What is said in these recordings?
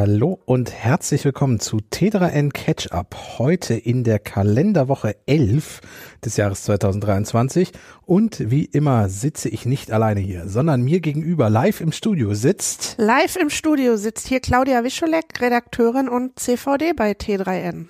Hallo und herzlich willkommen zu T3N Catch Up. Heute in der Kalenderwoche 11 des Jahres 2023. Und wie immer sitze ich nicht alleine hier, sondern mir gegenüber live im Studio sitzt. Live im Studio sitzt hier Claudia Wischolek, Redakteurin und CVD bei T3N.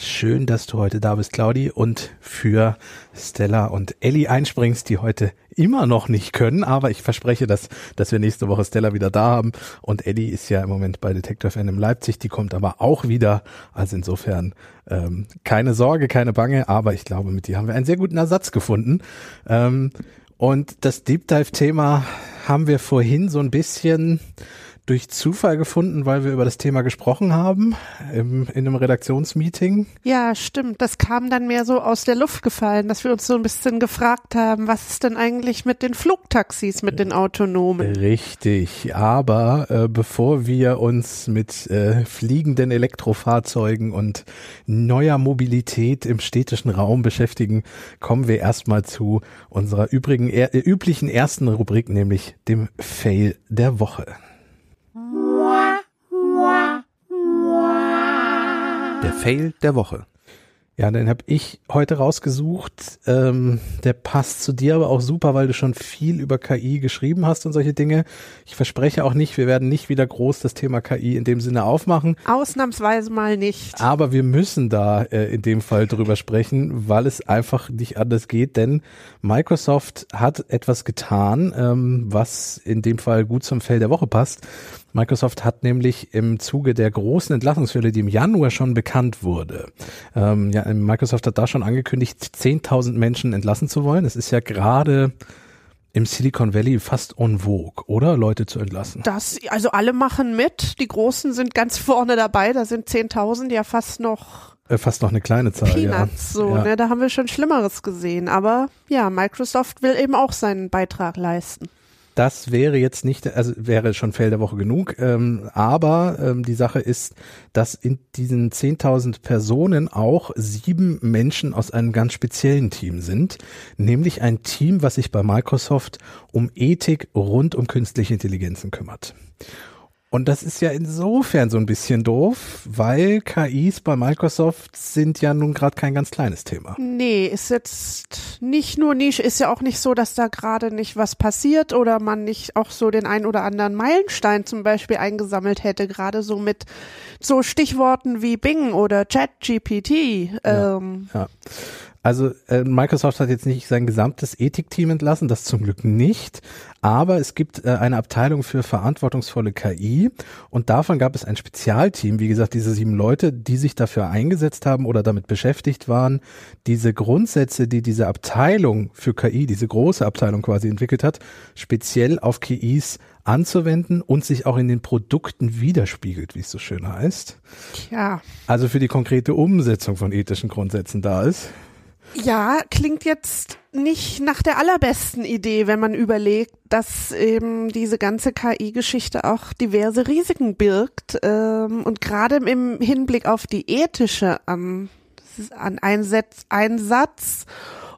Schön, dass du heute da bist, Claudi, und für Stella und Ellie einspringst, die heute immer noch nicht können, aber ich verspreche, dass, dass wir nächste Woche Stella wieder da haben. Und Ellie ist ja im Moment bei Detective Fan in Leipzig, die kommt aber auch wieder. Also insofern ähm, keine Sorge, keine Bange, aber ich glaube, mit dir haben wir einen sehr guten Ersatz gefunden. Ähm, und das Deep Dive-Thema haben wir vorhin so ein bisschen durch Zufall gefunden, weil wir über das Thema gesprochen haben im, in einem Redaktionsmeeting. Ja, stimmt. Das kam dann mehr so aus der Luft gefallen, dass wir uns so ein bisschen gefragt haben, was ist denn eigentlich mit den Flugtaxis, mit den autonomen? Richtig. Aber äh, bevor wir uns mit äh, fliegenden Elektrofahrzeugen und neuer Mobilität im städtischen Raum beschäftigen, kommen wir erstmal zu unserer übrigen, äh, üblichen ersten Rubrik, nämlich dem Fail der Woche. Der Fail der Woche. Ja, den habe ich heute rausgesucht. Ähm, der passt zu dir aber auch super, weil du schon viel über KI geschrieben hast und solche Dinge. Ich verspreche auch nicht, wir werden nicht wieder groß das Thema KI in dem Sinne aufmachen. Ausnahmsweise mal nicht. Aber wir müssen da äh, in dem Fall drüber sprechen, weil es einfach nicht anders geht, denn Microsoft hat etwas getan, ähm, was in dem Fall gut zum Fail der Woche passt. Microsoft hat nämlich im Zuge der großen Entlassungswelle, die im Januar schon bekannt wurde, ähm, ja, Microsoft hat da schon angekündigt, 10.000 Menschen entlassen zu wollen. Es ist ja gerade im Silicon Valley fast en vogue, oder? Leute zu entlassen. Das, also alle machen mit. Die Großen sind ganz vorne dabei. Da sind 10.000 ja fast noch äh, fast noch eine kleine Zahl. Peanuts, ja. so, ja. ne? Da haben wir schon Schlimmeres gesehen. Aber ja, Microsoft will eben auch seinen Beitrag leisten. Das wäre jetzt nicht, also wäre schon Fell der Woche genug. Ähm, aber ähm, die Sache ist, dass in diesen 10.000 Personen auch sieben Menschen aus einem ganz speziellen Team sind, nämlich ein Team, was sich bei Microsoft um Ethik rund um künstliche Intelligenzen kümmert. Und das ist ja insofern so ein bisschen doof, weil KIs bei Microsoft sind ja nun gerade kein ganz kleines Thema. Nee, ist jetzt nicht nur Nische, ist ja auch nicht so, dass da gerade nicht was passiert oder man nicht auch so den ein oder anderen Meilenstein zum Beispiel eingesammelt hätte, gerade so mit so Stichworten wie Bing oder ChatGPT. Ähm. Ja, ja. Also äh, Microsoft hat jetzt nicht sein gesamtes Ethikteam entlassen, das zum Glück nicht, aber es gibt äh, eine Abteilung für verantwortungsvolle KI und davon gab es ein Spezialteam, wie gesagt, diese sieben Leute, die sich dafür eingesetzt haben oder damit beschäftigt waren, diese Grundsätze, die diese Abteilung für KI, diese große Abteilung quasi entwickelt hat, speziell auf KIs anzuwenden und sich auch in den Produkten widerspiegelt, wie es so schön heißt. Ja. Also für die konkrete Umsetzung von ethischen Grundsätzen da ist. Ja, klingt jetzt nicht nach der allerbesten Idee, wenn man überlegt, dass eben diese ganze KI-Geschichte auch diverse Risiken birgt ähm, und gerade im Hinblick auf die ethische ähm, an Einsatz, Einsatz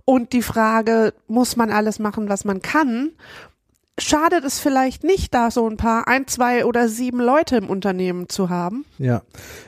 und die Frage, muss man alles machen, was man kann, schadet es vielleicht nicht, da so ein paar, ein, zwei oder sieben Leute im Unternehmen zu haben. Ja,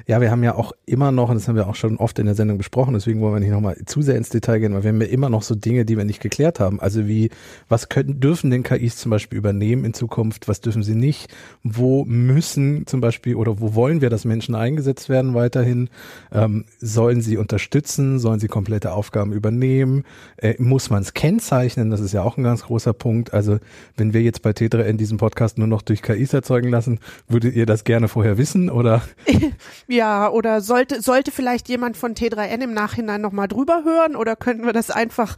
ja, wir haben ja auch immer noch, und das haben wir auch schon oft in der Sendung besprochen, deswegen wollen wir nicht nochmal zu sehr ins Detail gehen, weil wir haben ja immer noch so Dinge, die wir nicht geklärt haben. Also wie, was können, dürfen denn KIs zum Beispiel übernehmen in Zukunft, was dürfen sie nicht, wo müssen zum Beispiel oder wo wollen wir, dass Menschen eingesetzt werden weiterhin, ähm, sollen sie unterstützen, sollen sie komplette Aufgaben übernehmen, äh, muss man es kennzeichnen, das ist ja auch ein ganz großer Punkt. Also wenn wir jetzt bei T3 in diesem Podcast nur noch durch KIs erzeugen lassen, würdet ihr das gerne vorher wissen oder? ja, oder sollte, sollte vielleicht jemand von T3N im Nachhinein nochmal drüber hören oder könnten wir das einfach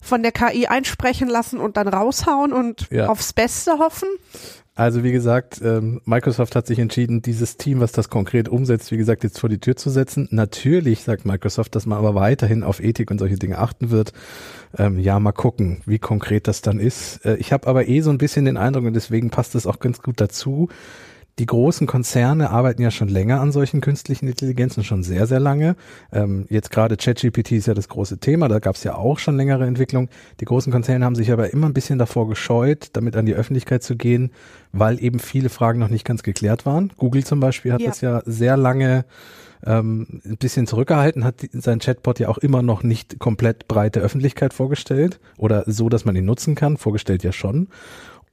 von der KI einsprechen lassen und dann raushauen und ja. aufs Beste hoffen? Also wie gesagt, ähm, Microsoft hat sich entschieden, dieses Team, was das konkret umsetzt, wie gesagt, jetzt vor die Tür zu setzen. Natürlich sagt Microsoft, dass man aber weiterhin auf Ethik und solche Dinge achten wird. Ähm, ja, mal gucken, wie konkret das dann ist. Äh, ich habe aber eh so ein bisschen den Eindruck, und deswegen passt es auch ganz gut dazu, die großen Konzerne arbeiten ja schon länger an solchen künstlichen Intelligenzen, schon sehr, sehr lange. Ähm, jetzt gerade ChatGPT ist ja das große Thema, da gab es ja auch schon längere Entwicklung. Die großen Konzerne haben sich aber immer ein bisschen davor gescheut, damit an die Öffentlichkeit zu gehen, weil eben viele Fragen noch nicht ganz geklärt waren. Google zum Beispiel hat ja. das ja sehr lange ähm, ein bisschen zurückgehalten, hat sein Chatbot ja auch immer noch nicht komplett breite Öffentlichkeit vorgestellt oder so, dass man ihn nutzen kann, vorgestellt ja schon.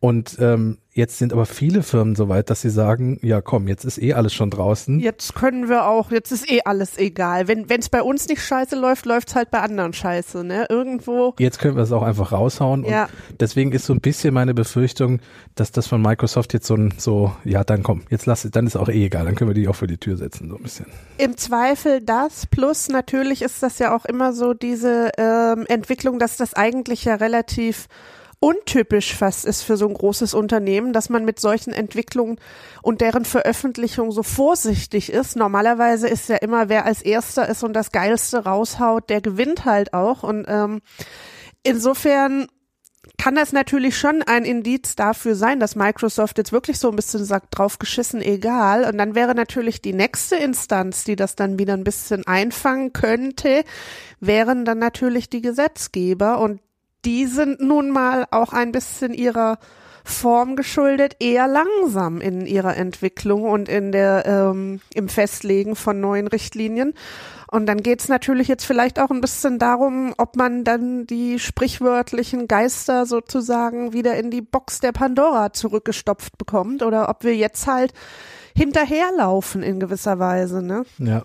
Und ähm, jetzt sind aber viele Firmen so weit, dass sie sagen, ja komm, jetzt ist eh alles schon draußen. Jetzt können wir auch, jetzt ist eh alles egal. Wenn es bei uns nicht scheiße läuft, läuft's halt bei anderen scheiße, ne? Irgendwo. Jetzt können wir es auch einfach raushauen. Ja. Und deswegen ist so ein bisschen meine Befürchtung, dass das von Microsoft jetzt so ein, so, ja, dann komm, jetzt lass es, dann ist auch eh egal, dann können wir die auch vor die Tür setzen, so ein bisschen. Im Zweifel das, plus natürlich ist das ja auch immer so diese ähm, Entwicklung, dass das eigentlich ja relativ untypisch fast ist für so ein großes Unternehmen, dass man mit solchen Entwicklungen und deren Veröffentlichung so vorsichtig ist. Normalerweise ist ja immer, wer als erster ist und das Geilste raushaut, der gewinnt halt auch. Und ähm, insofern kann das natürlich schon ein Indiz dafür sein, dass Microsoft jetzt wirklich so ein bisschen sagt, drauf geschissen, egal. Und dann wäre natürlich die nächste Instanz, die das dann wieder ein bisschen einfangen könnte, wären dann natürlich die Gesetzgeber. Und die sind nun mal auch ein bisschen ihrer Form geschuldet, eher langsam in ihrer Entwicklung und in der ähm, im Festlegen von neuen Richtlinien. Und dann geht's natürlich jetzt vielleicht auch ein bisschen darum, ob man dann die sprichwörtlichen Geister sozusagen wieder in die Box der Pandora zurückgestopft bekommt oder ob wir jetzt halt hinterherlaufen in gewisser Weise. Ne? Ja.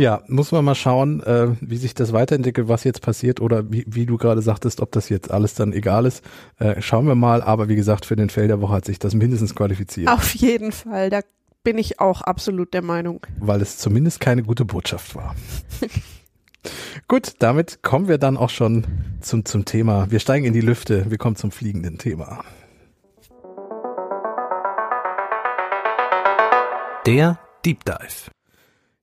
Ja, muss man mal schauen, äh, wie sich das weiterentwickelt, was jetzt passiert oder wie, wie du gerade sagtest, ob das jetzt alles dann egal ist. Äh, schauen wir mal, aber wie gesagt, für den Fail der Woche hat sich das mindestens qualifiziert. Auf jeden Fall, da bin ich auch absolut der Meinung. Weil es zumindest keine gute Botschaft war. Gut, damit kommen wir dann auch schon zum, zum Thema. Wir steigen in die Lüfte, wir kommen zum fliegenden Thema. Der Deep Dive.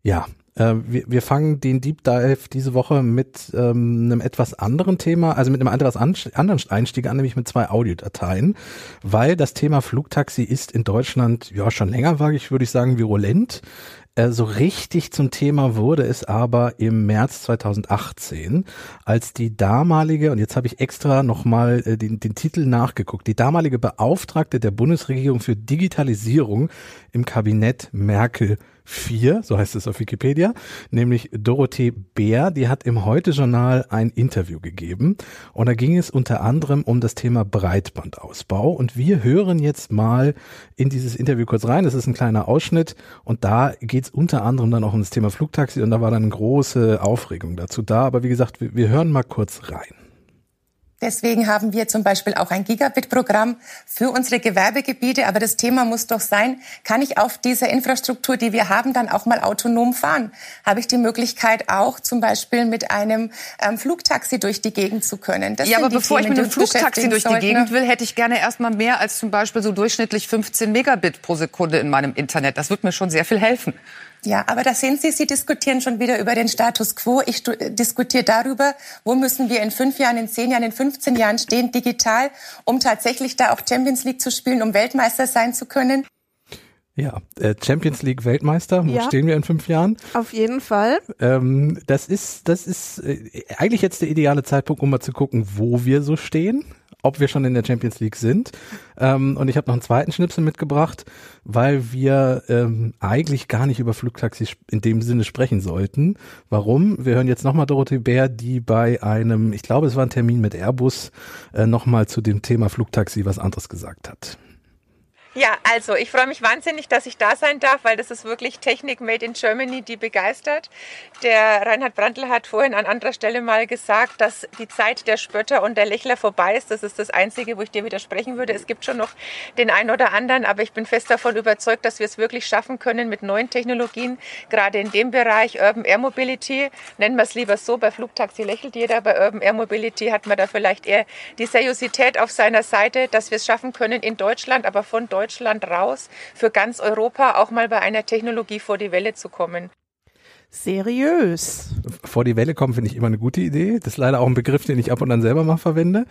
Ja, äh, wir, wir fangen den Deep Dive diese Woche mit ähm, einem etwas anderen Thema, also mit einem etwas anderen Einstieg an, nämlich mit zwei Audiodateien, weil das Thema Flugtaxi ist in Deutschland ja schon länger, wage ich, würde ich sagen, virulent. Äh, so richtig zum Thema wurde es aber im März 2018, als die damalige, und jetzt habe ich extra nochmal äh, den, den Titel nachgeguckt, die damalige Beauftragte der Bundesregierung für Digitalisierung im Kabinett Merkel vier, so heißt es auf Wikipedia, nämlich Dorothee Bär, die hat im Heute-Journal ein Interview gegeben. Und da ging es unter anderem um das Thema Breitbandausbau. Und wir hören jetzt mal in dieses Interview kurz rein, das ist ein kleiner Ausschnitt. Und da geht es unter anderem dann auch um das Thema Flugtaxi. Und da war dann große Aufregung dazu da, aber wie gesagt, wir, wir hören mal kurz rein. Deswegen haben wir zum Beispiel auch ein Gigabit-Programm für unsere Gewerbegebiete. Aber das Thema muss doch sein, kann ich auf dieser Infrastruktur, die wir haben, dann auch mal autonom fahren? Habe ich die Möglichkeit auch zum Beispiel mit einem ähm, Flugtaxi durch die Gegend zu können? Das ja, aber bevor Themen, ich mit einem Flugtaxi durch die Gegend will, hätte ich gerne erstmal mehr als zum Beispiel so durchschnittlich 15 Megabit pro Sekunde in meinem Internet. Das wird mir schon sehr viel helfen. Ja, aber da sehen Sie, Sie diskutieren schon wieder über den Status quo. Ich diskutiere darüber, wo müssen wir in fünf Jahren, in zehn Jahren, in 15 Jahren stehen, digital, um tatsächlich da auch Champions League zu spielen, um Weltmeister sein zu können. Ja, äh, Champions League Weltmeister, wo ja, stehen wir in fünf Jahren? Auf jeden Fall. Ähm, das ist, das ist äh, eigentlich jetzt der ideale Zeitpunkt, um mal zu gucken, wo wir so stehen ob wir schon in der Champions League sind. Ähm, und ich habe noch einen zweiten Schnipsel mitgebracht, weil wir ähm, eigentlich gar nicht über Flugtaxis in dem Sinne sprechen sollten. Warum? Wir hören jetzt nochmal Dorothee Bär, die bei einem, ich glaube, es war ein Termin mit Airbus, äh, nochmal zu dem Thema Flugtaxi was anderes gesagt hat. Ja, also ich freue mich wahnsinnig, dass ich da sein darf, weil das ist wirklich Technik made in Germany, die begeistert. Der Reinhard Brandl hat vorhin an anderer Stelle mal gesagt, dass die Zeit der Spötter und der Lächler vorbei ist. Das ist das Einzige, wo ich dir widersprechen würde. Es gibt schon noch den einen oder anderen, aber ich bin fest davon überzeugt, dass wir es wirklich schaffen können mit neuen Technologien, gerade in dem Bereich Urban Air Mobility. Nennen wir es lieber so, bei Flugtaxi lächelt jeder, bei Urban Air Mobility hat man da vielleicht eher die Seriosität auf seiner Seite, dass wir es schaffen können in Deutschland, aber von Deutschland Deutschland raus, für ganz Europa auch mal bei einer Technologie vor die Welle zu kommen. Seriös. Vor die Welle kommen finde ich immer eine gute Idee. Das ist leider auch ein Begriff, den ich ab und an selber mal verwende.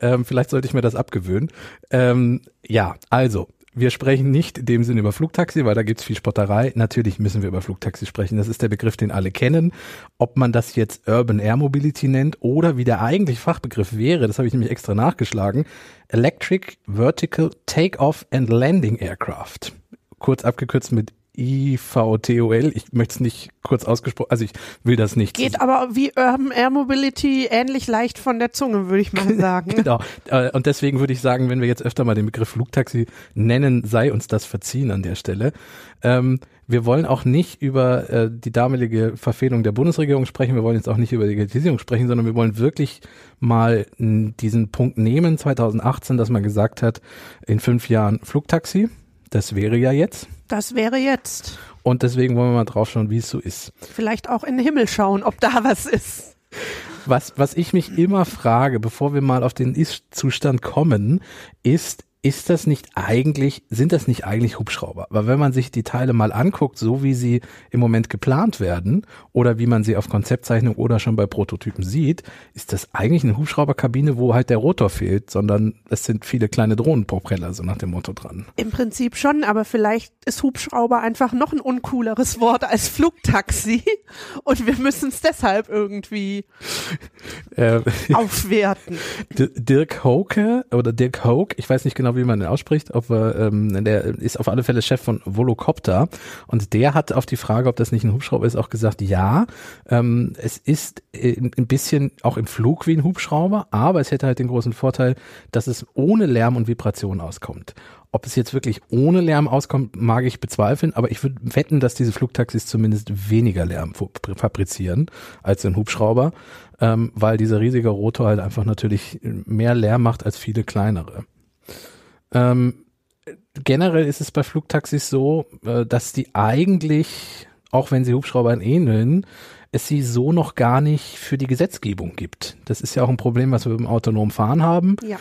Ähm, vielleicht sollte ich mir das abgewöhnen. Ähm, ja, also wir sprechen nicht in dem Sinn über Flugtaxi, weil da gibt's viel Spotterei. Natürlich müssen wir über Flugtaxi sprechen. Das ist der Begriff, den alle kennen. Ob man das jetzt Urban Air Mobility nennt oder wie der eigentliche Fachbegriff wäre, das habe ich nämlich extra nachgeschlagen, Electric Vertical Takeoff and Landing Aircraft. Kurz abgekürzt mit IVTOL. Ich möchte es nicht kurz ausgesprochen, also ich will das nicht. Geht aber wie Urban Air Mobility ähnlich leicht von der Zunge, würde ich mal sagen. genau. Äh, und deswegen würde ich sagen, wenn wir jetzt öfter mal den Begriff Flugtaxi nennen, sei uns das verziehen an der Stelle. Ähm, wir wollen auch nicht über äh, die damalige Verfehlung der Bundesregierung sprechen. Wir wollen jetzt auch nicht über Digitalisierung sprechen, sondern wir wollen wirklich mal diesen Punkt nehmen, 2018, dass man gesagt hat, in fünf Jahren Flugtaxi. Das wäre ja jetzt. Das wäre jetzt. Und deswegen wollen wir mal drauf schauen, wie es so ist. Vielleicht auch in den Himmel schauen, ob da was ist. Was, was ich mich immer frage, bevor wir mal auf den Ist-Zustand kommen, ist, ist das nicht eigentlich, sind das nicht eigentlich Hubschrauber? Weil wenn man sich die Teile mal anguckt, so wie sie im Moment geplant werden oder wie man sie auf Konzeptzeichnung oder schon bei Prototypen sieht, ist das eigentlich eine Hubschrauberkabine, wo halt der Rotor fehlt, sondern es sind viele kleine Drohnenpropeller so nach dem Motto dran. Im Prinzip schon, aber vielleicht ist Hubschrauber einfach noch ein uncooleres Wort als Flugtaxi und wir müssen es deshalb irgendwie äh, aufwerten. Dirk Hoke oder Dirk Hoke, ich weiß nicht genau, genau, wie man den ausspricht, ob ähm, der ist auf alle Fälle Chef von Volocopter und der hat auf die Frage, ob das nicht ein Hubschrauber ist, auch gesagt, ja, ähm, es ist ein bisschen auch im Flug wie ein Hubschrauber, aber es hätte halt den großen Vorteil, dass es ohne Lärm und Vibration auskommt. Ob es jetzt wirklich ohne Lärm auskommt, mag ich bezweifeln, aber ich würde wetten, dass diese Flugtaxis zumindest weniger Lärm fabrizieren als ein Hubschrauber, ähm, weil dieser riesige Rotor halt einfach natürlich mehr Lärm macht als viele kleinere. Ähm, generell ist es bei Flugtaxis so, äh, dass die eigentlich, auch wenn sie Hubschraubern ähneln, es sie so noch gar nicht für die Gesetzgebung gibt. Das ist ja auch ein Problem, was wir beim autonomen Fahren haben. Ja.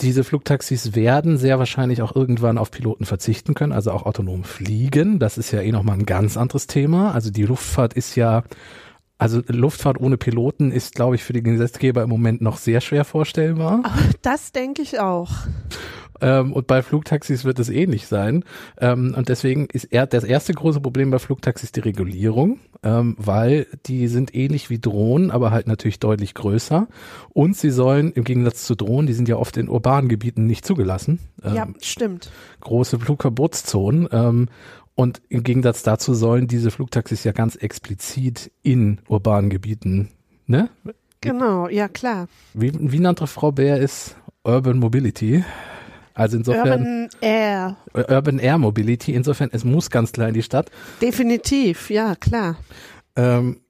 Diese Flugtaxis werden sehr wahrscheinlich auch irgendwann auf Piloten verzichten können, also auch autonom fliegen. Das ist ja eh nochmal ein ganz anderes Thema. Also die Luftfahrt ist ja, also Luftfahrt ohne Piloten ist, glaube ich, für die Gesetzgeber im Moment noch sehr schwer vorstellbar. Das denke ich auch. Ähm, und bei Flugtaxis wird es ähnlich sein. Ähm, und deswegen ist er, das erste große Problem bei Flugtaxis die Regulierung, ähm, weil die sind ähnlich wie Drohnen, aber halt natürlich deutlich größer. Und sie sollen im Gegensatz zu Drohnen, die sind ja oft in urbanen Gebieten nicht zugelassen. ja, ähm, stimmt. Große Flugverbotszonen. Ähm, und im Gegensatz dazu sollen diese Flugtaxis ja ganz explizit in urbanen Gebieten, ne? Genau, ja klar. Wie, wie nannte Frau Bär ist Urban Mobility? Also insofern. Urban Air. Urban Air Mobility. Insofern, es muss ganz klar in die Stadt. Definitiv, ja, klar. Ähm,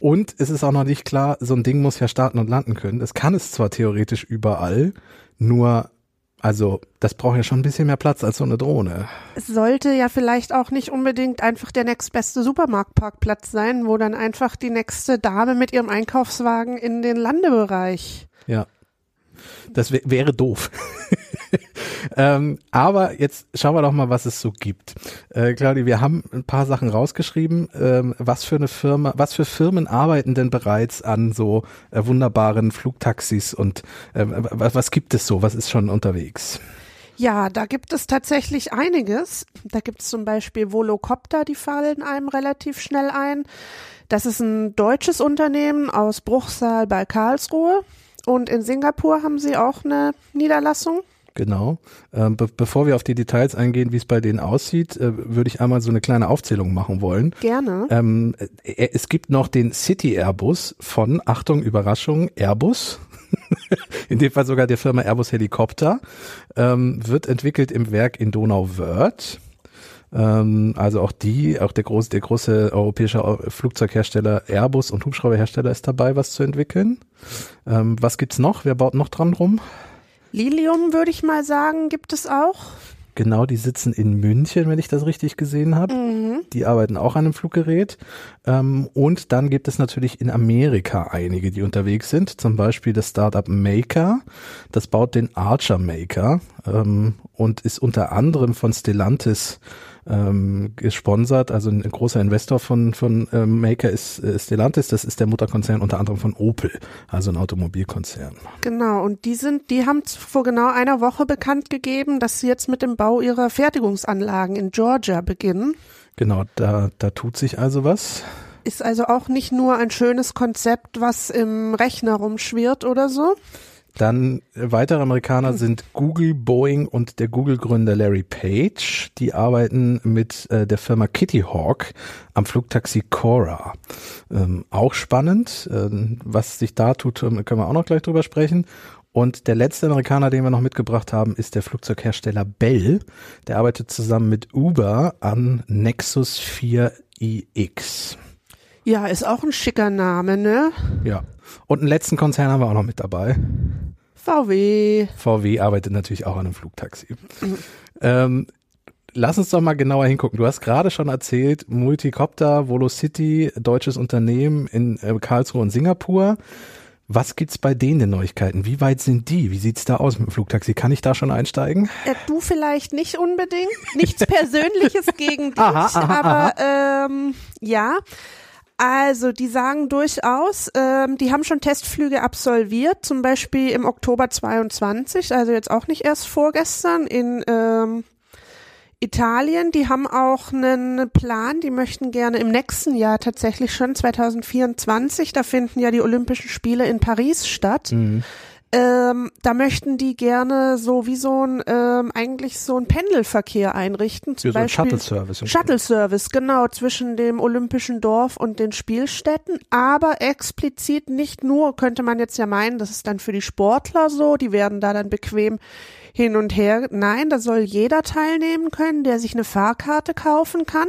und es ist auch noch nicht klar, so ein Ding muss ja starten und landen können. Das kann es zwar theoretisch überall, nur also, das braucht ja schon ein bisschen mehr Platz als so eine Drohne. Es sollte ja vielleicht auch nicht unbedingt einfach der nächstbeste Supermarktparkplatz sein, wo dann einfach die nächste Dame mit ihrem Einkaufswagen in den Landebereich. Ja. Das wäre doof. ähm, aber jetzt schauen wir doch mal, was es so gibt. Äh, Claudia, wir haben ein paar Sachen rausgeschrieben. Ähm, was für eine Firma, was für Firmen arbeiten denn bereits an so äh, wunderbaren Flugtaxis und äh, was gibt es so? Was ist schon unterwegs? Ja, da gibt es tatsächlich einiges. Da gibt es zum Beispiel Volocopter, die fallen einem relativ schnell ein. Das ist ein deutsches Unternehmen aus Bruchsal bei Karlsruhe. Und in Singapur haben sie auch eine Niederlassung. Genau. Ähm, be bevor wir auf die Details eingehen, wie es bei denen aussieht, äh, würde ich einmal so eine kleine Aufzählung machen wollen. Gerne. Ähm, äh, es gibt noch den City Airbus von, Achtung, Überraschung, Airbus. in dem Fall sogar der Firma Airbus Helikopter. Ähm, wird entwickelt im Werk in Donauwörth. Ähm, also auch die, auch der große, der große europäische Flugzeughersteller Airbus und Hubschrauberhersteller ist dabei, was zu entwickeln. Ähm, was gibt's noch? Wer baut noch dran rum? Lilium würde ich mal sagen, gibt es auch. Genau, die sitzen in München, wenn ich das richtig gesehen habe. Mhm. Die arbeiten auch an einem Fluggerät. Ähm, und dann gibt es natürlich in Amerika einige, die unterwegs sind. Zum Beispiel das Startup Maker. Das baut den Archer Maker ähm, und ist unter anderem von Stellantis ähm, gesponsert. Also ein großer Investor von, von ähm, Maker ist äh, Stellantis. Das ist der Mutterkonzern unter anderem von Opel, also ein Automobilkonzern. Genau. Und die sind, die haben vor genau einer Woche bekannt gegeben, dass sie jetzt mit dem Bau ihrer Fertigungsanlagen in Georgia beginnen. Genau, da, da tut sich also was. Ist also auch nicht nur ein schönes Konzept, was im Rechner rumschwirrt oder so. Dann weitere Amerikaner sind Google, Boeing und der Google-Gründer Larry Page. Die arbeiten mit äh, der Firma Kitty Hawk am Flugtaxi Cora. Ähm, auch spannend. Ähm, was sich da tut, ähm, können wir auch noch gleich drüber sprechen. Und der letzte Amerikaner, den wir noch mitgebracht haben, ist der Flugzeughersteller Bell. Der arbeitet zusammen mit Uber an Nexus 4iX. Ja, ist auch ein schicker Name, ne? Ja. Und einen letzten Konzern haben wir auch noch mit dabei. VW. VW arbeitet natürlich auch an einem Flugtaxi. Ähm, lass uns doch mal genauer hingucken. Du hast gerade schon erzählt, Multicopter, Volocity, deutsches Unternehmen in äh, Karlsruhe und Singapur. Was gibt's bei denen denn Neuigkeiten? Wie weit sind die? Wie sieht's da aus mit dem Flugtaxi? Kann ich da schon einsteigen? Äh, du vielleicht nicht unbedingt. Nichts Persönliches gegen dich, aha, aha, aber aha. Ähm, ja. Also, die sagen durchaus, ähm, die haben schon Testflüge absolviert, zum Beispiel im Oktober 22, also jetzt auch nicht erst vorgestern in ähm, Italien. Die haben auch einen Plan, die möchten gerne im nächsten Jahr tatsächlich schon 2024, da finden ja die Olympischen Spiele in Paris statt. Mhm ähm, da möchten die gerne so wie so ein ähm, eigentlich so ein Pendelverkehr einrichten. Zum wie so ein Shuttle Service. Shuttle Service, genau, zwischen dem Olympischen Dorf und den Spielstätten, aber explizit nicht nur, könnte man jetzt ja meinen, das ist dann für die Sportler so, die werden da dann bequem hin und her. Nein, da soll jeder teilnehmen können, der sich eine Fahrkarte kaufen kann.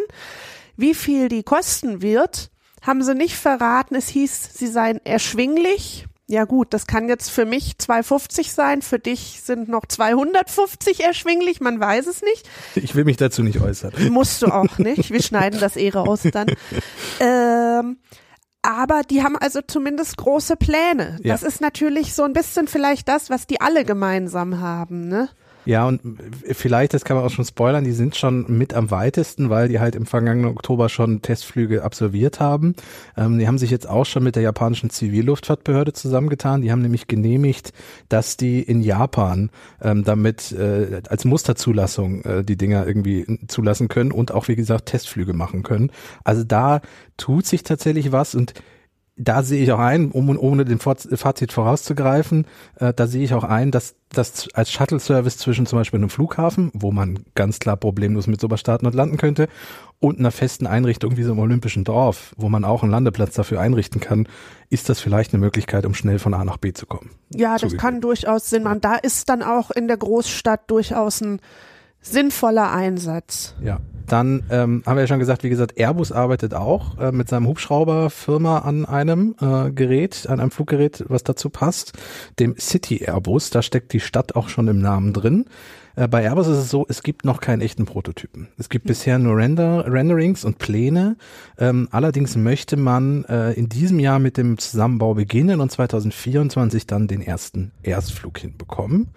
Wie viel die kosten wird, haben sie nicht verraten. Es hieß, sie seien erschwinglich ja gut, das kann jetzt für mich 250 sein, für dich sind noch 250 erschwinglich, man weiß es nicht. Ich will mich dazu nicht äußern. Musst du auch nicht, wir schneiden das eh raus dann. Ähm, aber die haben also zumindest große Pläne. Das ja. ist natürlich so ein bisschen vielleicht das, was die alle gemeinsam haben, ne? Ja, und vielleicht, das kann man auch schon spoilern, die sind schon mit am weitesten, weil die halt im vergangenen Oktober schon Testflüge absolviert haben. Ähm, die haben sich jetzt auch schon mit der japanischen Zivilluftfahrtbehörde zusammengetan. Die haben nämlich genehmigt, dass die in Japan ähm, damit äh, als Musterzulassung äh, die Dinger irgendwie zulassen können und auch, wie gesagt, Testflüge machen können. Also da tut sich tatsächlich was und da sehe ich auch ein, um ohne den Fazit vorauszugreifen, äh, da sehe ich auch ein, dass das als Shuttle-Service zwischen zum Beispiel einem Flughafen, wo man ganz klar problemlos mit sowas starten und landen könnte, und einer festen Einrichtung wie so einem Olympischen Dorf, wo man auch einen Landeplatz dafür einrichten kann, ist das vielleicht eine Möglichkeit, um schnell von A nach B zu kommen. Ja, das kann durchaus Sinn machen. Da ist dann auch in der Großstadt durchaus ein sinnvoller Einsatz. Ja. Dann ähm, haben wir ja schon gesagt, wie gesagt, Airbus arbeitet auch äh, mit seinem Hubschrauberfirma an einem äh, Gerät, an einem Fluggerät, was dazu passt, dem City Airbus. Da steckt die Stadt auch schon im Namen drin. Äh, bei Airbus ist es so, es gibt noch keinen echten Prototypen. Es gibt bisher nur Render, Renderings und Pläne. Ähm, allerdings möchte man äh, in diesem Jahr mit dem Zusammenbau beginnen und 2024 dann den ersten Erstflug hinbekommen.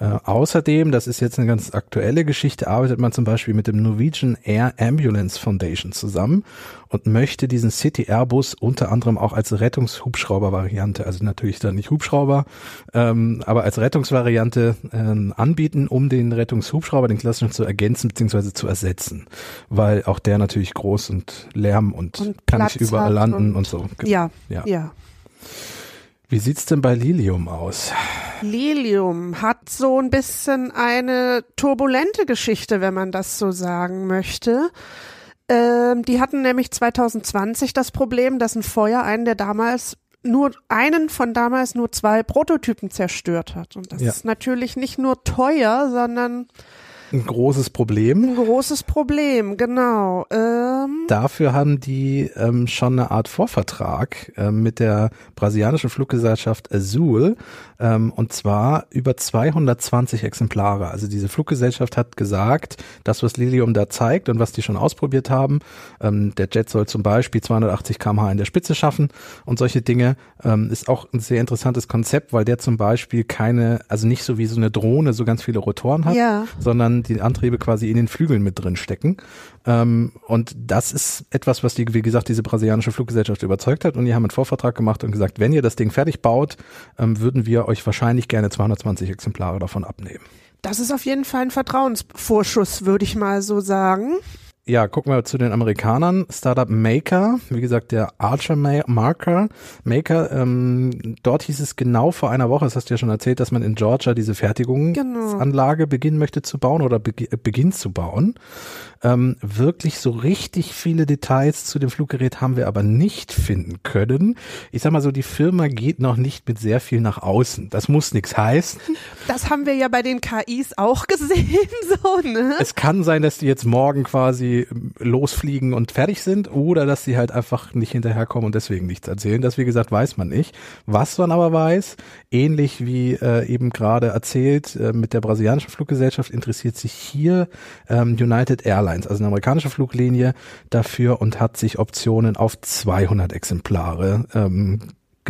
Äh, außerdem, das ist jetzt eine ganz aktuelle Geschichte, arbeitet man zum Beispiel mit dem Norwegian Air Ambulance Foundation zusammen und möchte diesen City Airbus unter anderem auch als Rettungshubschrauber-Variante, also natürlich dann nicht Hubschrauber, ähm, aber als Rettungsvariante ähm, anbieten, um den Rettungshubschrauber, den klassischen, zu ergänzen bzw. zu ersetzen, weil auch der natürlich groß und Lärm und, und kann nicht überall landen und, und so. Ja, ja. ja. Wie sieht's denn bei Lilium aus? Lilium hat so ein bisschen eine turbulente Geschichte, wenn man das so sagen möchte. Ähm, die hatten nämlich 2020 das Problem, dass ein Feuer einen der damals nur einen von damals nur zwei Prototypen zerstört hat. Und das ja. ist natürlich nicht nur teuer, sondern ein großes Problem. Ein großes Problem, genau. Ähm Dafür haben die ähm, schon eine Art Vorvertrag ähm, mit der brasilianischen Fluggesellschaft Azul ähm, und zwar über 220 Exemplare. Also diese Fluggesellschaft hat gesagt, das, was Lilium da zeigt und was die schon ausprobiert haben, ähm, der Jet soll zum Beispiel 280 kmh in der Spitze schaffen und solche Dinge, ähm, ist auch ein sehr interessantes Konzept, weil der zum Beispiel keine, also nicht so wie so eine Drohne so ganz viele Rotoren hat, ja. sondern die Antriebe quasi in den Flügeln mit drin stecken. Ähm, und das ist etwas, was die, wie gesagt, diese brasilianische Fluggesellschaft überzeugt hat. Und die haben einen Vorvertrag gemacht und gesagt, wenn ihr das Ding fertig baut, ähm, würden wir euch wahrscheinlich gerne 220 Exemplare davon abnehmen. Das ist auf jeden Fall ein Vertrauensvorschuss, würde ich mal so sagen ja, gucken wir zu den Amerikanern. Startup Maker, wie gesagt, der Archer Marker Maker. Ähm, dort hieß es genau vor einer Woche, das hast du ja schon erzählt, dass man in Georgia diese Fertigungsanlage genau. beginnen möchte zu bauen oder be beginnt zu bauen. Ähm, wirklich so richtig viele Details zu dem Fluggerät haben wir aber nicht finden können. Ich sag mal so, die Firma geht noch nicht mit sehr viel nach außen. Das muss nichts heißen. Das haben wir ja bei den KIs auch gesehen, so, ne? Es kann sein, dass die jetzt morgen quasi losfliegen und fertig sind oder dass sie halt einfach nicht hinterherkommen und deswegen nichts erzählen. Das, wie gesagt, weiß man nicht. Was man aber weiß, ähnlich wie äh, eben gerade erzählt, äh, mit der brasilianischen Fluggesellschaft interessiert sich hier ähm, United Airlines, also eine amerikanische Fluglinie, dafür und hat sich Optionen auf 200 Exemplare ähm,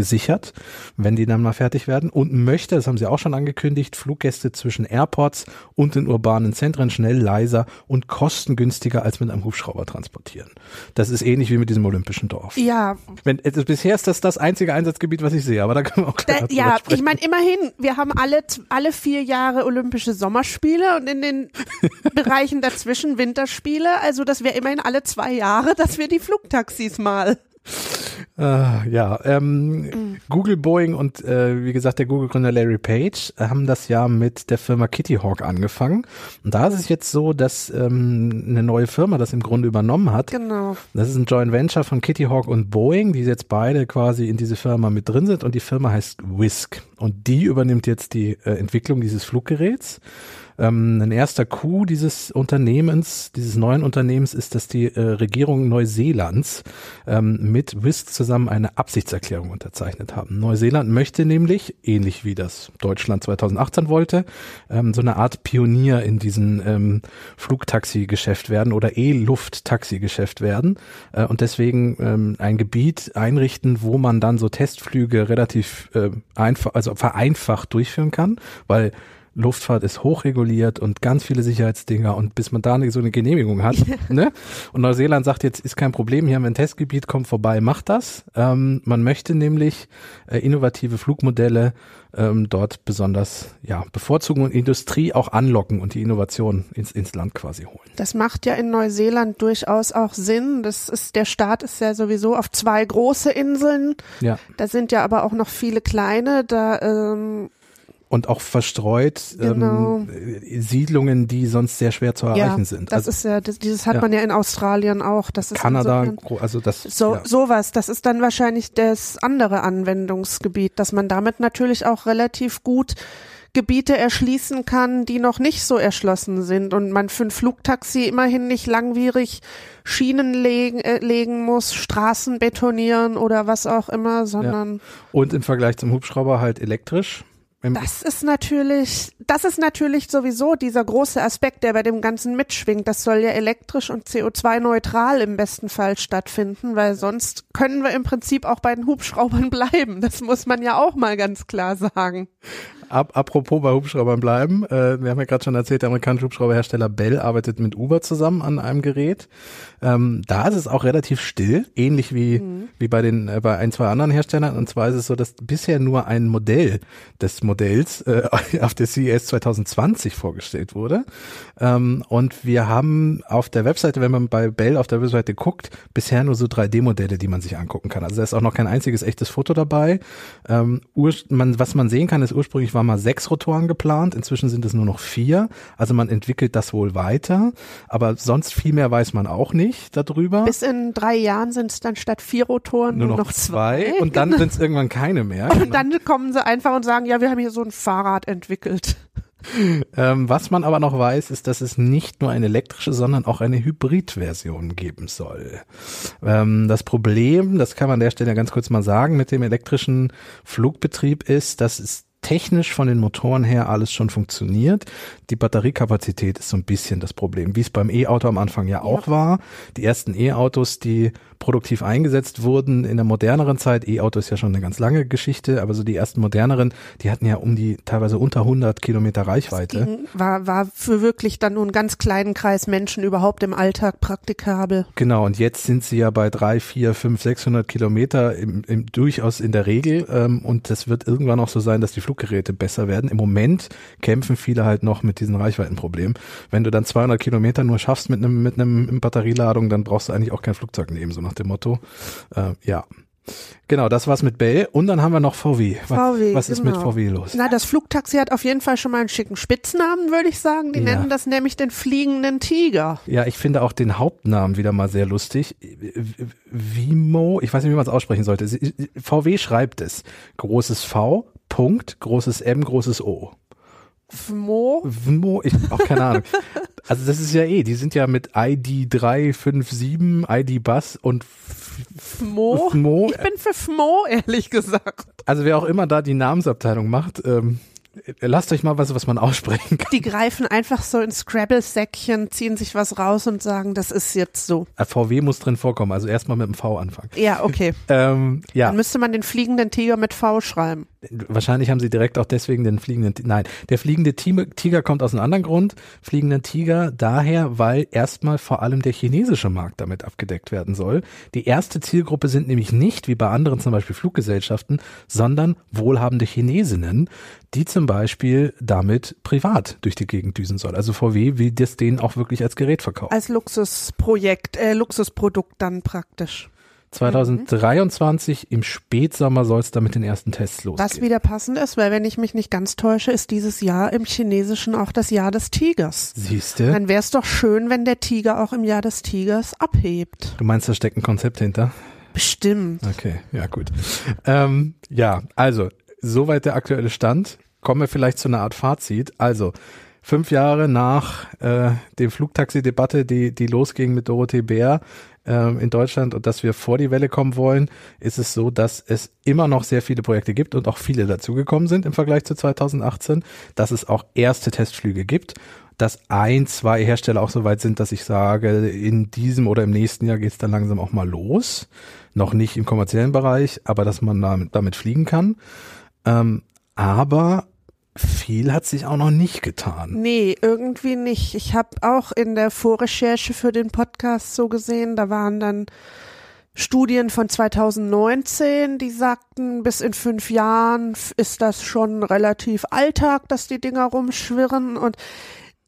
gesichert, wenn die dann mal fertig werden und möchte, das haben sie auch schon angekündigt, Fluggäste zwischen Airports und den urbanen Zentren schnell, leiser und kostengünstiger als mit einem Hubschrauber transportieren. Das ist ähnlich wie mit diesem olympischen Dorf. Ja. Wenn, also bisher ist das das einzige Einsatzgebiet, was ich sehe, aber da können wir auch da, Ja, sprechen. ich meine immerhin, wir haben alle alle vier Jahre Olympische Sommerspiele und in den Bereichen dazwischen Winterspiele. Also das wäre immerhin alle zwei Jahre, dass wir die Flugtaxis mal Uh, ja, ähm, mhm. Google, Boeing und äh, wie gesagt der Google-Gründer Larry Page äh, haben das ja mit der Firma Kitty Hawk angefangen. Und da ist es jetzt so, dass ähm, eine neue Firma das im Grunde übernommen hat. Genau. Das ist ein Joint Venture von Kitty Hawk und Boeing, die jetzt beide quasi in diese Firma mit drin sind und die Firma heißt Whisk. Und die übernimmt jetzt die äh, Entwicklung dieses Fluggeräts. Ähm, ein erster Coup dieses Unternehmens, dieses neuen Unternehmens ist, dass die äh, Regierung Neuseelands ähm, mit WISC zusammen eine Absichtserklärung unterzeichnet haben. Neuseeland möchte nämlich, ähnlich wie das Deutschland 2018 wollte, ähm, so eine Art Pionier in diesem ähm, Flugtaxi-Geschäft werden oder E-Luft-Taxi-Geschäft werden äh, und deswegen ähm, ein Gebiet einrichten, wo man dann so Testflüge relativ äh, einfach, also vereinfacht durchführen kann, weil Luftfahrt ist hochreguliert und ganz viele Sicherheitsdinger und bis man da so eine Genehmigung hat. ne? Und Neuseeland sagt jetzt, ist kein Problem, hier haben wir ein Testgebiet, kommt vorbei, macht das. Ähm, man möchte nämlich äh, innovative Flugmodelle ähm, dort besonders ja, bevorzugen und Industrie auch anlocken und die Innovation ins, ins Land quasi holen. Das macht ja in Neuseeland durchaus auch Sinn. Das ist, der Staat ist ja sowieso auf zwei große Inseln. Ja. Da sind ja aber auch noch viele kleine. Da ähm, und auch verstreut genau. ähm, Siedlungen, die sonst sehr schwer zu erreichen ja, sind. Das also, ist ja, das, dieses hat ja. man ja in Australien auch. Das ist Kanada, insofern, also das so ja. sowas. Das ist dann wahrscheinlich das andere Anwendungsgebiet, dass man damit natürlich auch relativ gut Gebiete erschließen kann, die noch nicht so erschlossen sind und man für ein Flugtaxi immerhin nicht langwierig Schienen legen, äh, legen muss, Straßen betonieren oder was auch immer, sondern und im Vergleich zum Hubschrauber halt elektrisch das ist natürlich, das ist natürlich sowieso dieser große Aspekt, der bei dem Ganzen mitschwingt. Das soll ja elektrisch und CO2-neutral im besten Fall stattfinden, weil sonst können wir im Prinzip auch bei den Hubschraubern bleiben. Das muss man ja auch mal ganz klar sagen. Ab, apropos bei Hubschraubern bleiben, äh, wir haben ja gerade schon erzählt, der amerikanische Hubschrauberhersteller Bell arbeitet mit Uber zusammen an einem Gerät. Ähm, da ist es auch relativ still, ähnlich wie, mhm. wie bei den äh, bei ein, zwei anderen Herstellern. Und zwar ist es so, dass bisher nur ein Modell des Modells äh, auf der CES 2020 vorgestellt wurde. Ähm, und wir haben auf der Webseite, wenn man bei Bell auf der Webseite guckt, bisher nur so 3D-Modelle, die man sich angucken kann. Also da ist auch noch kein einziges echtes Foto dabei. Ähm, man, was man sehen kann, ist ursprünglich war mal sechs Rotoren geplant, inzwischen sind es nur noch vier. Also man entwickelt das wohl weiter, aber sonst viel mehr weiß man auch nicht darüber. Bis in drei Jahren sind es dann statt vier Rotoren nur, nur noch, noch, zwei. Und dann sind es irgendwann keine mehr. Und dann kommen sie einfach und sagen, ja, wir haben hier so ein Fahrrad entwickelt. Ähm, was man aber noch weiß, ist, dass es nicht nur eine elektrische, sondern auch eine Hybridversion geben soll. Ähm, das Problem, das kann man an der Stelle ganz kurz mal sagen, mit dem elektrischen Flugbetrieb ist, dass es technisch von den Motoren her alles schon funktioniert. Die Batteriekapazität ist so ein bisschen das Problem, wie es beim E-Auto am Anfang ja auch ja. war. Die ersten E-Autos, die produktiv eingesetzt wurden in der moderneren Zeit. E-Auto ist ja schon eine ganz lange Geschichte, aber so die ersten moderneren, die hatten ja um die teilweise unter 100 Kilometer Reichweite. War, war für wirklich dann nur einen ganz kleinen Kreis Menschen überhaupt im Alltag praktikabel. Genau, und jetzt sind sie ja bei drei, vier, fünf, 600 Kilometer im, im, durchaus in der Regel. Ähm, und das wird irgendwann auch so sein, dass die Fluggeräte besser werden. Im Moment kämpfen viele halt noch mit diesen Reichweitenproblemen. Wenn du dann 200 Kilometer nur schaffst mit einem mit einem Batterieladung, dann brauchst du eigentlich auch kein Flugzeug nehmen, so nach dem Motto. Äh, ja. Genau, das war's mit Bell. Und dann haben wir noch VW. VW Was ist genau. mit VW los? Na, das Flugtaxi hat auf jeden Fall schon mal einen schicken Spitznamen, würde ich sagen. Die ja. nennen das nämlich den fliegenden Tiger. Ja, ich finde auch den Hauptnamen wieder mal sehr lustig. Vimo, ich weiß nicht, wie man es aussprechen sollte. VW schreibt es. Großes V, Punkt, großes M, großes O. Vmo? Vmo, ich auch keine Ahnung. Also das ist ja eh, die sind ja mit ID 357, ID Bus und Fmo. Fmo. Ich bin für Fmo, ehrlich gesagt. Also wer auch immer da die Namensabteilung macht, ähm, lasst euch mal was, was man aussprechen kann. Die greifen einfach so ins Scrabble-Säckchen, ziehen sich was raus und sagen, das ist jetzt so. Äh, VW muss drin vorkommen, also erstmal mit dem V anfangen. Ja, okay. ähm, ja. Dann müsste man den fliegenden Tiger mit V schreiben. Wahrscheinlich haben sie direkt auch deswegen den fliegenden, nein, der fliegende Tiger kommt aus einem anderen Grund. Fliegenden Tiger daher, weil erstmal vor allem der chinesische Markt damit abgedeckt werden soll. Die erste Zielgruppe sind nämlich nicht, wie bei anderen zum Beispiel Fluggesellschaften, sondern wohlhabende Chinesinnen, die zum Beispiel damit privat durch die Gegend düsen soll. Also VW will das denen auch wirklich als Gerät verkaufen. Als Luxusprojekt, äh, Luxusprodukt dann praktisch. 2023 mhm. im Spätsommer soll es da mit den ersten Tests losgehen. Was wieder passend ist, weil wenn ich mich nicht ganz täusche, ist dieses Jahr im Chinesischen auch das Jahr des Tigers. Siehste? Dann wäre es doch schön, wenn der Tiger auch im Jahr des Tigers abhebt. Du meinst, da steckt ein Konzept hinter? Bestimmt. Okay, ja gut. Ähm, ja, also soweit der aktuelle Stand. Kommen wir vielleicht zu einer Art Fazit. Also fünf Jahre nach äh, dem Flugtaxi-Debatte, die, die losging mit Dorothee Bär äh, in Deutschland und dass wir vor die Welle kommen wollen, ist es so, dass es immer noch sehr viele Projekte gibt und auch viele dazugekommen sind im Vergleich zu 2018, dass es auch erste Testflüge gibt dass ein, zwei Hersteller auch so weit sind, dass ich sage, in diesem oder im nächsten Jahr geht es dann langsam auch mal los. Noch nicht im kommerziellen Bereich, aber dass man damit, damit fliegen kann. Ähm, aber viel hat sich auch noch nicht getan. Nee, irgendwie nicht. Ich habe auch in der Vorrecherche für den Podcast so gesehen, da waren dann Studien von 2019, die sagten, bis in fünf Jahren ist das schon relativ Alltag, dass die Dinger rumschwirren und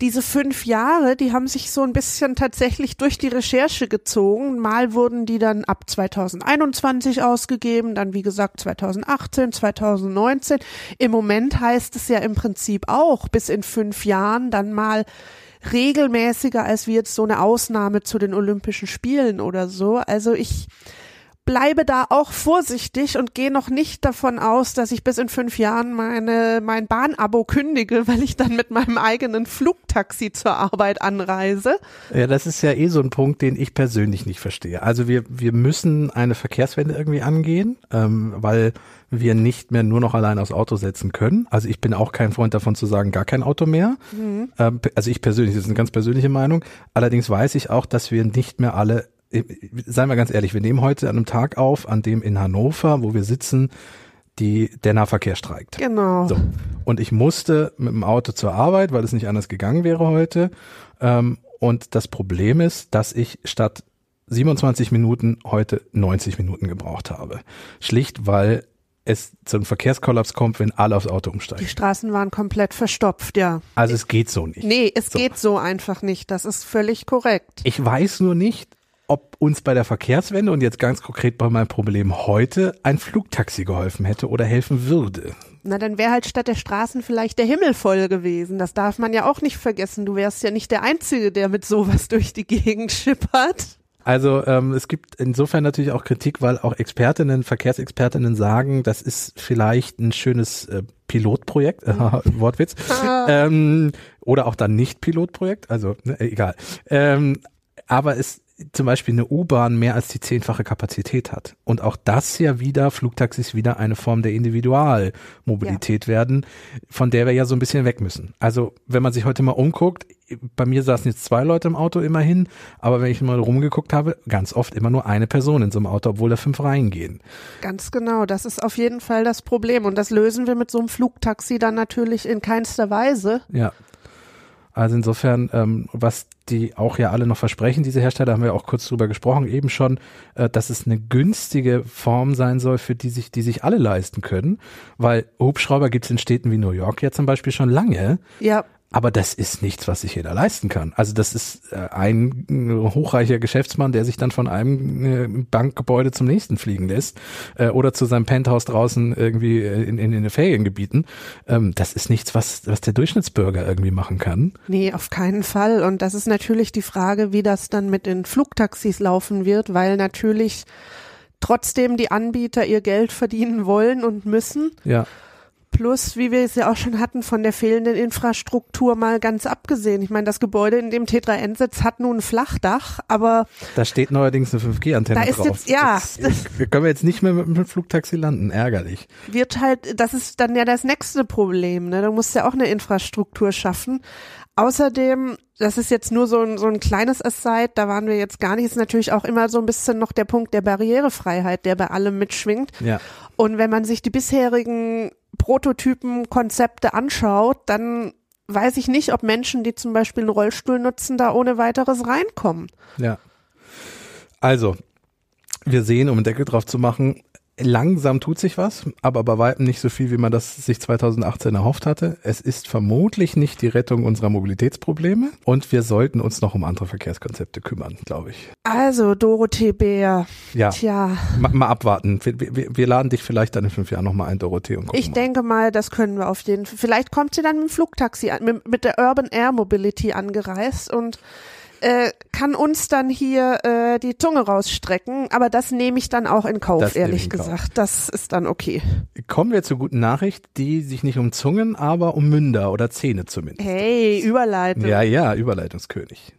diese fünf Jahre, die haben sich so ein bisschen tatsächlich durch die Recherche gezogen. Mal wurden die dann ab 2021 ausgegeben, dann wie gesagt 2018, 2019. Im Moment heißt es ja im Prinzip auch bis in fünf Jahren dann mal regelmäßiger als wie jetzt so eine Ausnahme zu den Olympischen Spielen oder so. Also ich bleibe da auch vorsichtig und gehe noch nicht davon aus, dass ich bis in fünf Jahren meine, mein Bahnabo kündige, weil ich dann mit meinem eigenen Flugtaxi zur Arbeit anreise. Ja, das ist ja eh so ein Punkt, den ich persönlich nicht verstehe. Also wir, wir müssen eine Verkehrswende irgendwie angehen, ähm, weil wir nicht mehr nur noch allein aufs Auto setzen können. Also ich bin auch kein Freund davon zu sagen, gar kein Auto mehr. Mhm. Ähm, also ich persönlich, das ist eine ganz persönliche Meinung. Allerdings weiß ich auch, dass wir nicht mehr alle seien wir ganz ehrlich, wir nehmen heute an einem Tag auf, an dem in Hannover, wo wir sitzen, die, der Nahverkehr streikt. Genau. So. Und ich musste mit dem Auto zur Arbeit, weil es nicht anders gegangen wäre heute. Ähm, und das Problem ist, dass ich statt 27 Minuten heute 90 Minuten gebraucht habe. Schlicht, weil es zu einem Verkehrskollaps kommt, wenn alle aufs Auto umsteigen. Die Straßen waren komplett verstopft, ja. Also es geht so nicht. Nee, es so. geht so einfach nicht. Das ist völlig korrekt. Ich weiß nur nicht, ob uns bei der Verkehrswende und jetzt ganz konkret bei meinem Problem heute ein Flugtaxi geholfen hätte oder helfen würde. Na, dann wäre halt statt der Straßen vielleicht der Himmel voll gewesen. Das darf man ja auch nicht vergessen. Du wärst ja nicht der Einzige, der mit sowas durch die Gegend schippert. Also ähm, es gibt insofern natürlich auch Kritik, weil auch Expertinnen, Verkehrsexpertinnen sagen, das ist vielleicht ein schönes äh, Pilotprojekt, äh, Wortwitz, ähm, oder auch dann nicht Pilotprojekt, also ne, egal. Ähm, aber es zum Beispiel eine U-Bahn mehr als die zehnfache Kapazität hat. Und auch das ja wieder, Flugtaxis wieder eine Form der Individualmobilität ja. werden, von der wir ja so ein bisschen weg müssen. Also wenn man sich heute mal umguckt, bei mir saßen jetzt zwei Leute im Auto immerhin, aber wenn ich mal rumgeguckt habe, ganz oft immer nur eine Person in so einem Auto, obwohl da fünf reingehen. Ganz genau, das ist auf jeden Fall das Problem und das lösen wir mit so einem Flugtaxi dann natürlich in keinster Weise. Ja. Also insofern, ähm, was die auch ja alle noch versprechen, diese Hersteller, haben wir auch kurz drüber gesprochen, eben schon, äh, dass es eine günstige Form sein soll, für die sich, die sich alle leisten können. Weil Hubschrauber gibt es in Städten wie New York ja zum Beispiel schon lange. Ja. Aber das ist nichts, was sich jeder leisten kann. Also das ist äh, ein hochreicher Geschäftsmann, der sich dann von einem äh, Bankgebäude zum nächsten fliegen lässt äh, oder zu seinem Penthouse draußen irgendwie in, in, in den Feriengebieten. Ähm, das ist nichts, was, was der Durchschnittsbürger irgendwie machen kann. Nee, auf keinen Fall. Und das ist natürlich die Frage, wie das dann mit den Flugtaxis laufen wird, weil natürlich trotzdem die Anbieter ihr Geld verdienen wollen und müssen. Ja. Plus, wie wir es ja auch schon hatten, von der fehlenden Infrastruktur mal ganz abgesehen. Ich meine, das Gebäude, in dem T3N sitzt, hat nun ein Flachdach, aber. Da steht neuerdings eine 5G-Antenne drauf. Da ist jetzt, ja. Das, das, wir können jetzt nicht mehr mit dem Flugtaxi landen. Ärgerlich. Wird halt, das ist dann ja das nächste Problem, ne? Da musst du ja auch eine Infrastruktur schaffen. Außerdem, das ist jetzt nur so ein, so ein kleines Aside, da waren wir jetzt gar nicht, ist natürlich auch immer so ein bisschen noch der Punkt der Barrierefreiheit, der bei allem mitschwingt. Ja. Und wenn man sich die bisherigen Prototypen, Konzepte anschaut, dann weiß ich nicht, ob Menschen, die zum Beispiel einen Rollstuhl nutzen, da ohne weiteres reinkommen. Ja. Also, wir sehen, um einen Deckel drauf zu machen, langsam tut sich was, aber bei weitem nicht so viel, wie man das sich 2018 erhofft hatte. Es ist vermutlich nicht die Rettung unserer Mobilitätsprobleme und wir sollten uns noch um andere Verkehrskonzepte kümmern, glaube ich. Also, Dorothee Bär. Ja. Tja. Mal, mal abwarten. Wir, wir, wir, laden dich vielleicht dann in fünf Jahren nochmal ein, Dorothee. Und ich mal. denke mal, das können wir auf jeden Fall. Vielleicht kommt sie dann mit dem Flugtaxi, mit, mit der Urban Air Mobility angereist und äh, kann uns dann hier äh, die Zunge rausstrecken, aber das nehme ich dann auch in Kauf, das ehrlich gesagt. Kauf. Das ist dann okay. Kommen wir zur guten Nachricht, die sich nicht um Zungen, aber um Münder oder Zähne zumindest. Hey, Überleitung. Ja, ja, Überleitungskönig.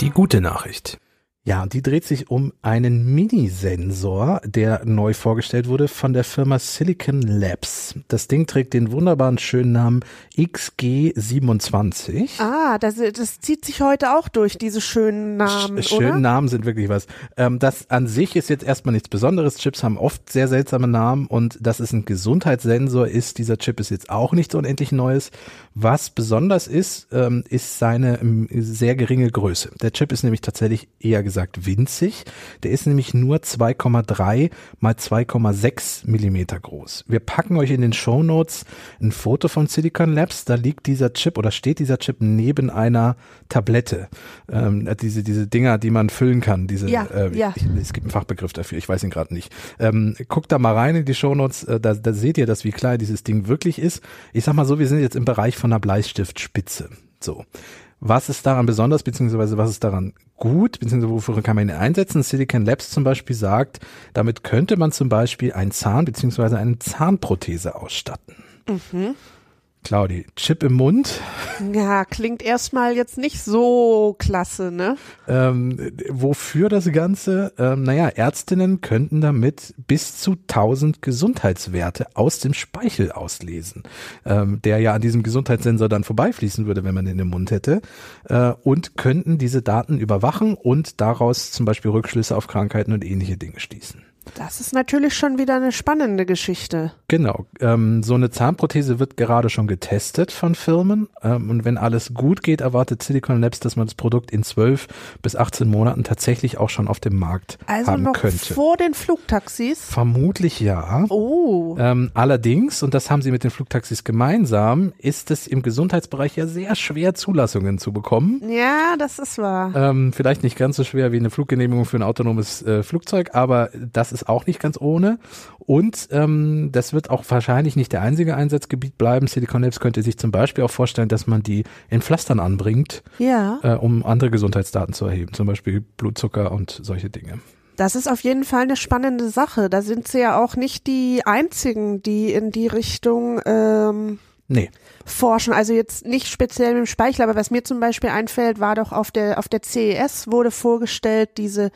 Die gute Nachricht. Ja, und die dreht sich um einen Mini-Sensor, der neu vorgestellt wurde von der Firma Silicon Labs. Das Ding trägt den wunderbaren schönen Namen XG27. Ah, das, das zieht sich heute auch durch, diese schönen Namen. Sch schönen? Namen sind wirklich was. Ähm, das an sich ist jetzt erstmal nichts Besonderes. Chips haben oft sehr seltsame Namen und dass es ein Gesundheitssensor ist, dieser Chip ist jetzt auch nichts unendlich Neues. Was besonders ist, ähm, ist seine ähm, sehr geringe Größe. Der Chip ist nämlich tatsächlich eher gesagt gesagt winzig. Der ist nämlich nur 2,3 mal 2,6 Millimeter groß. Wir packen euch in den Show Notes ein Foto von Silicon Labs. Da liegt dieser Chip oder steht dieser Chip neben einer Tablette. Ähm, diese, diese Dinger, die man füllen kann. Diese, ja, äh, ja. Ich, es gibt einen Fachbegriff dafür. Ich weiß ihn gerade nicht. Ähm, guckt da mal rein in die Show Notes. Äh, da, da seht ihr das, wie klein dieses Ding wirklich ist. Ich sag mal so, wir sind jetzt im Bereich von einer Bleistiftspitze. So. Was ist daran besonders, beziehungsweise was ist daran gut, beziehungsweise wofür kann man ihn einsetzen? Silicon Labs zum Beispiel sagt, damit könnte man zum Beispiel einen Zahn, beziehungsweise eine Zahnprothese ausstatten. Mhm. Claudi, Chip im Mund. Ja, klingt erstmal jetzt nicht so klasse, ne? Ähm, wofür das Ganze? Ähm, naja, Ärztinnen könnten damit bis zu 1000 Gesundheitswerte aus dem Speichel auslesen, ähm, der ja an diesem Gesundheitssensor dann vorbeifließen würde, wenn man den im Mund hätte, äh, und könnten diese Daten überwachen und daraus zum Beispiel Rückschlüsse auf Krankheiten und ähnliche Dinge schließen. Das ist natürlich schon wieder eine spannende Geschichte. Genau. Ähm, so eine Zahnprothese wird gerade schon getestet von Firmen. Ähm, und wenn alles gut geht, erwartet Silicon Labs, dass man das Produkt in 12 bis 18 Monaten tatsächlich auch schon auf dem Markt also haben noch könnte. Vor den Flugtaxis? Vermutlich ja. Oh. Ähm, allerdings, und das haben sie mit den Flugtaxis gemeinsam, ist es im Gesundheitsbereich ja sehr schwer, Zulassungen zu bekommen. Ja, das ist wahr. Ähm, vielleicht nicht ganz so schwer wie eine Fluggenehmigung für ein autonomes äh, Flugzeug, aber das ist auch nicht ganz ohne. Und ähm, das wird auch wahrscheinlich nicht der einzige Einsatzgebiet bleiben. Silicon Labs könnte sich zum Beispiel auch vorstellen, dass man die in Pflastern anbringt, ja. äh, um andere Gesundheitsdaten zu erheben, zum Beispiel Blutzucker und solche Dinge. Das ist auf jeden Fall eine spannende Sache. Da sind sie ja auch nicht die einzigen, die in die Richtung ähm, Nee. Forschen. Also jetzt nicht speziell mit dem Speichel, aber was mir zum Beispiel einfällt, war doch auf der, auf der CES wurde vorgestellt, diese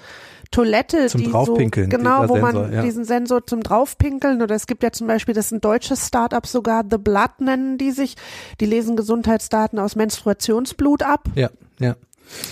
Toilette, zum die Draufpinkeln, so, genau, wo Sensor, man ja. diesen Sensor zum Draufpinkeln oder es gibt ja zum Beispiel, das ist ein deutsches Startup sogar, The Blood nennen die sich, die lesen Gesundheitsdaten aus Menstruationsblut ab. Ja, ja.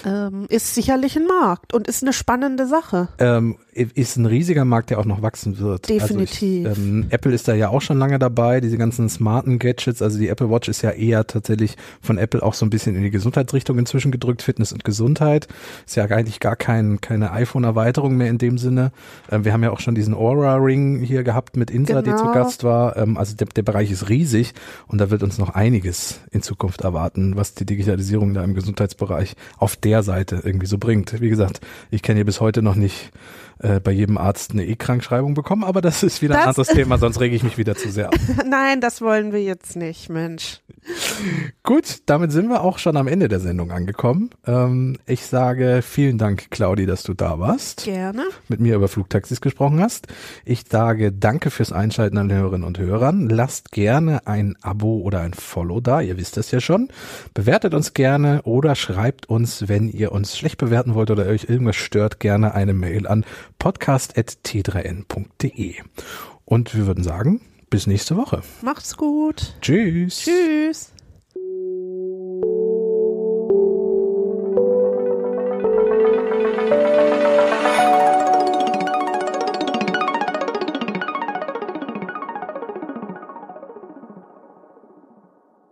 Ähm, ist sicherlich ein Markt und ist eine spannende Sache. Ähm, ist ein riesiger Markt, der auch noch wachsen wird. Definitiv. Also ich, ähm, Apple ist da ja auch schon lange dabei, diese ganzen smarten Gadgets, also die Apple Watch ist ja eher tatsächlich von Apple auch so ein bisschen in die Gesundheitsrichtung inzwischen gedrückt, Fitness und Gesundheit. Ist ja eigentlich gar kein, keine iPhone-Erweiterung mehr in dem Sinne. Ähm, wir haben ja auch schon diesen Aura-Ring hier gehabt mit Insa, Genau. die zu Gast war. Ähm, also der, der Bereich ist riesig und da wird uns noch einiges in Zukunft erwarten, was die Digitalisierung da im Gesundheitsbereich auf der Seite irgendwie so bringt. Wie gesagt, ich kenne hier bis heute noch nicht äh, bei jedem Arzt eine E-Krankschreibung bekommen, aber das ist wieder ein Das- anderes Thema, sonst rege ich mich wieder zu sehr auf. Nein, das wollen wir jetzt nicht, Mensch. Gut, damit sind wir auch schon am Ende der Sendung angekommen. Ähm, ich sage vielen Dank, Claudi, dass du da warst, Gerne. mit mir über Flugtaxis gesprochen hast. Ich sage danke fürs Einschalten an Hörerinnen und Hörern. Lasst gerne ein Abo oder ein Follow da, ihr wisst das ja schon. Bewertet uns gerne oder schreibt uns, wenn ihr uns schlecht bewerten wollt oder euch irgendwas stört, gerne eine Mail an podcast.t3n.de. Und wir würden sagen, bis nächste Woche. Macht's gut. Tschüss. Tschüss.